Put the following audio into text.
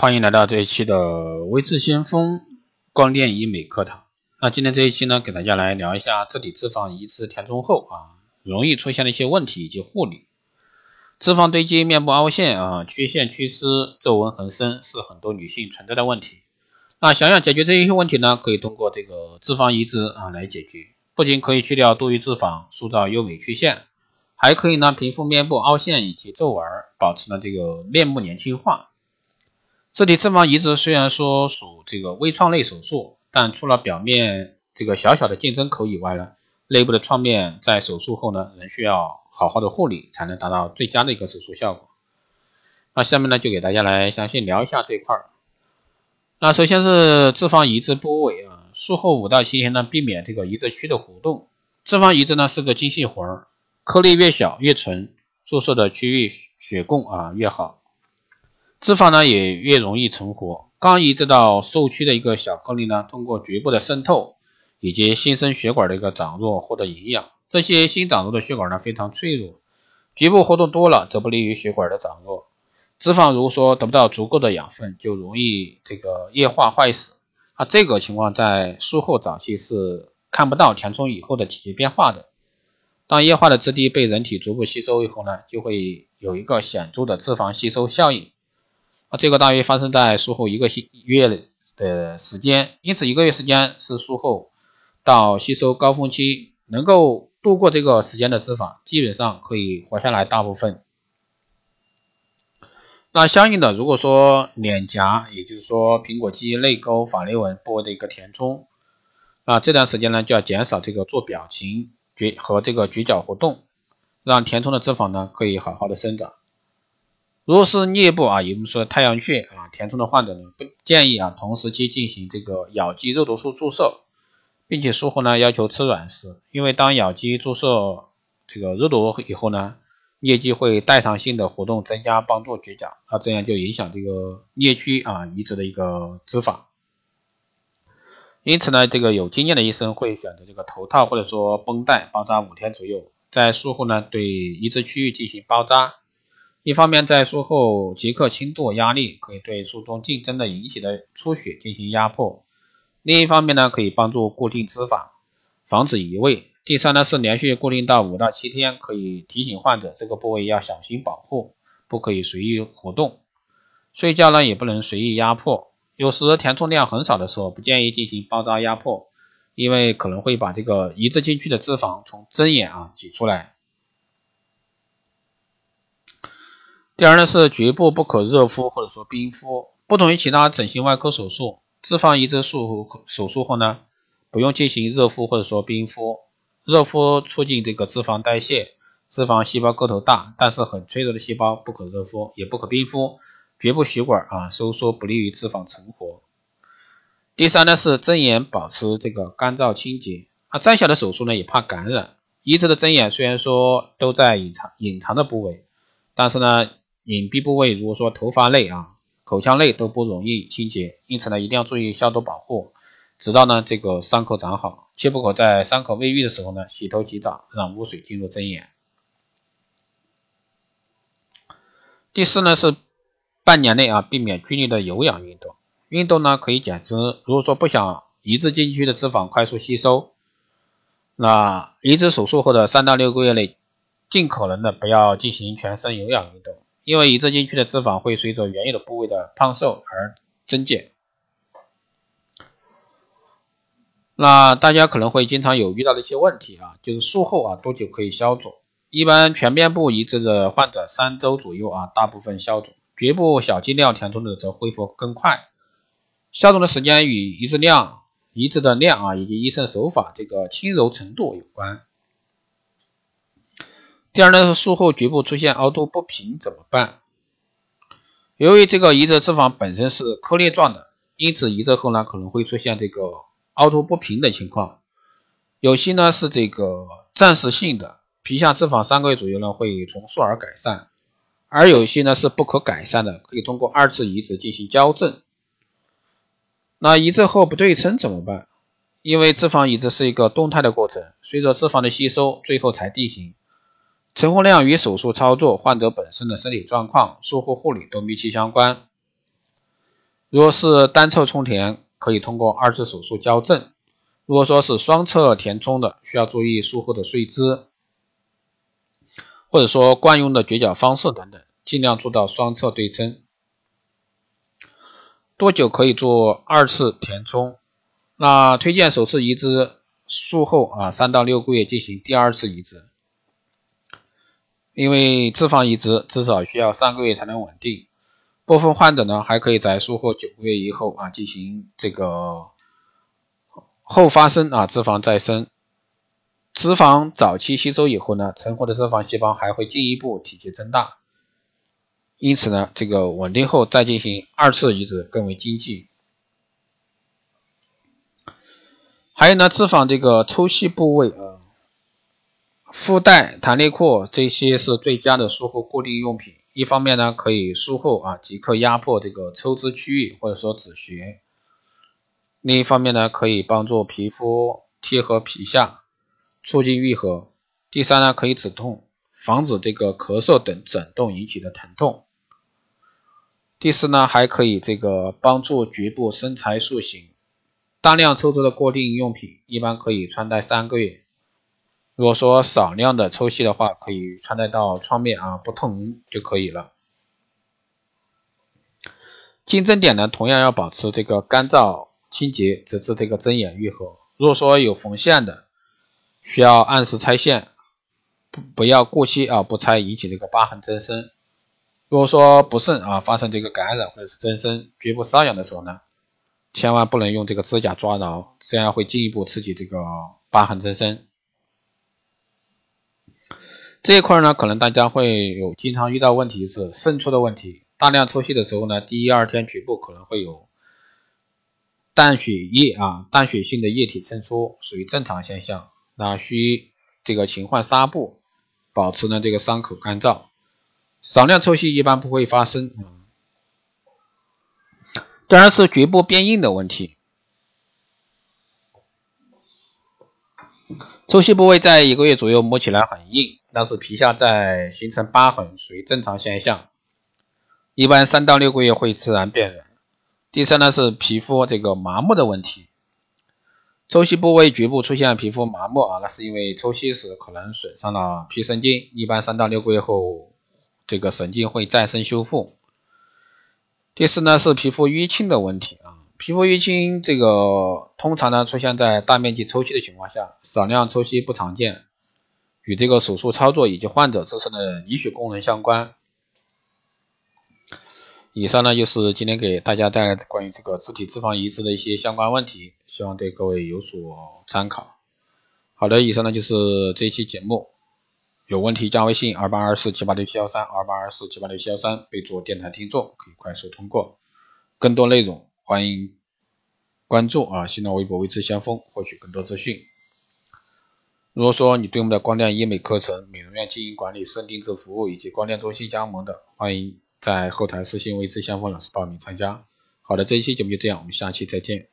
欢迎来到这一期的微智先锋光电医美课堂。那今天这一期呢，给大家来聊一下自体脂肪移植填充后啊，容易出现的一些问题以及护理。脂肪堆积、面部凹陷啊、曲线缺失、皱纹横生，是很多女性存在的问题。那想要解决这一些问题呢，可以通过这个脂肪移植啊来解决。不仅可以去掉多余脂肪，塑造优美曲线，还可以呢平复面部凹陷以及皱纹，保持呢这个面部年轻化。自体脂肪移植虽然说属这个微创类手术，但除了表面这个小小的竞争口以外呢，内部的创面在手术后呢，仍需要好好的护理，才能达到最佳的一个手术效果。那下面呢，就给大家来详细聊一下这一块儿。那首先是脂肪移植部位啊，术后五到七天呢，避免这个移植区的活动。脂肪移植呢是个精细活儿，颗粒越小越纯，注射的区域血供啊越好，脂肪呢也越容易存活。刚移植到受区的一个小颗粒呢，通过局部的渗透以及新生血管的一个长弱获得营养。这些新长弱的血管呢非常脆弱，局部活动多了则不利于血管的长弱。脂肪如果说得不到足够的养分，就容易这个液化坏死啊。这个情况在术后早期是看不到填充以后的体积变化的。当液化的质地被人体逐步吸收以后呢，就会有一个显著的脂肪吸收效应啊。这个大约发生在术后一个星月的时间，因此一个月时间是术后到吸收高峰期，能够度过这个时间的脂肪，基本上可以活下来大部分。那相应的，如果说脸颊，也就是说苹果肌、泪沟、法令纹部位的一个填充，那这段时间呢就要减少这个做表情举和这个举角活动，让填充的脂肪呢可以好好的生长。如果是颞部啊，也就是说太阳穴啊填充的患者呢，不建议啊同时期进行这个咬肌肉毒素注射，并且术后呢要求吃软食，因为当咬肌注射这个肉毒以后呢。颞肌会代偿性的活动增加，帮助咀嚼，那这样就影响这个颞区啊移植的一个脂肪。因此呢，这个有经验的医生会选择这个头套或者说绷带包扎五天左右，在术后呢对移植区域进行包扎。一方面在术后即刻轻度压力，可以对术中竞争的引起的出血进行压迫；另一方面呢，可以帮助固定脂肪，防止移位。第三呢是连续固定到五到七天，可以提醒患者这个部位要小心保护，不可以随意活动。睡觉呢也不能随意压迫。有时填充量很少的时候，不建议进行包扎压迫，因为可能会把这个移植进去的脂肪从针眼啊挤出来。第二呢是局部不可热敷或者说冰敷，不同于其他整形外科手术，脂肪移植术手术后呢，不用进行热敷或者说冰敷。热敷促进这个脂肪代谢，脂肪细胞个头大，但是很脆弱的细胞不可热敷，也不可冰敷，局部血管啊收缩不利于脂肪存活。第三呢是针眼保持这个干燥清洁啊，再小的手术呢也怕感染。移植的针眼虽然说都在隐藏隐藏的部位，但是呢隐蔽部位如果说头发内啊、口腔内都不容易清洁，因此呢一定要注意消毒保护。直到呢这个伤口长好，切不可在伤口未愈的时候呢洗头洗澡，让污水进入针眼。第四呢是半年内啊避免剧烈的有氧运动，运动呢可以减脂。如果说不想移植进去的脂肪快速吸收，那移植手术后的三到六个月内，尽可能的不要进行全身有氧运动，因为移植进去的脂肪会随着原有的部位的胖瘦而增减。那大家可能会经常有遇到的一些问题啊，就是术后啊多久可以消肿？一般全面部移植的患者三周左右啊，大部分消肿；局部小肌量填充的则恢复更快。消肿的时间与移植量、移植的量啊，以及医生手法这个轻柔程度有关。第二呢是术后局部出现凹凸不平怎么办？由于这个移植脂肪本身是颗粒状的，因此移植后呢可能会出现这个。凹凸不平的情况，有些呢是这个暂时性的，皮下脂肪三个月左右呢会重塑而改善，而有些呢是不可改善的，可以通过二次移植进行矫正。那移植后不对称怎么办？因为脂肪移植是一个动态的过程，随着脂肪的吸收，最后才定型。成活量与手术操作、患者本身的身体状况、术后护理都密切相关。如果是单侧充填，可以通过二次手术矫正；如果说是双侧填充的，需要注意术后的睡姿，或者说惯用的绝角方式等等，尽量做到双侧对称。多久可以做二次填充？那推荐首次移植术后啊，三到六个月进行第二次移植，因为脂肪移植至少需要三个月才能稳定。部分患者呢，还可以在术后九个月以后啊，进行这个后发生啊脂肪再生。脂肪早期吸收以后呢，存活的脂肪细胞还会进一步体积增大，因此呢，这个稳定后再进行二次移植更为经济。还有呢，脂肪这个抽吸部位啊，腹带、弹力裤这些是最佳的术后固定用品。一方面呢，可以术后啊即刻压迫这个抽脂区域或者说止血；另一方面呢，可以帮助皮肤贴合皮下，促进愈合。第三呢，可以止痛，防止这个咳嗽等整动引起的疼痛。第四呢，还可以这个帮助局部身材塑形。大量抽脂的固定用品一般可以穿戴三个月。如果说少量的抽吸的话，可以穿戴到创面啊，不痛就可以了。进针点呢，同样要保持这个干燥清洁，直至这个针眼愈合。如果说有缝线的，需要按时拆线，不不要过期啊不拆，引起这个疤痕增生。如果说不慎啊发生这个感染或者是增生、局部瘙痒的时候呢，千万不能用这个指甲抓挠，这样会进一步刺激这个疤痕增生。这一块呢，可能大家会有经常遇到问题是渗出的问题。大量抽吸的时候呢，第一二天局部可能会有淡血液啊，淡血性的液体渗出，属于正常现象。那需这个勤换纱布，保持呢这个伤口干燥。少量抽吸一般不会发生。第二是局部变硬的问题。抽吸部位在一个月左右摸起来很硬，但是皮下在形成疤痕，属于正常现象。一般三到六个月会自然变软。第三呢是皮肤这个麻木的问题。抽吸部位局部出现皮肤麻木啊，那是因为抽吸时可能损伤了皮神经。一般三到六个月后，这个神经会再生修复。第四呢是皮肤淤青的问题啊。皮肤淤青这个通常呢出现在大面积抽吸的情况下，少量抽吸不常见，与这个手术操作以及患者自身的凝血功能相关。以上呢就是今天给大家带来的关于这个肢体脂肪移植的一些相关问题，希望对各位有所参考。好的，以上呢就是这一期节目，有问题加微信二八二四七八六七幺三二八二四七八六七幺三，备注电台听众，可以快速通过。更多内容。欢迎关注啊，新浪微博“微智先锋”获取更多资讯。如果说你对我们的光电医美课程、美容院经营管理、私人定制服务以及光电中心加盟的，欢迎在后台私信“微智先锋”老师报名参加。好的，这一期节目就这样，我们下期再见。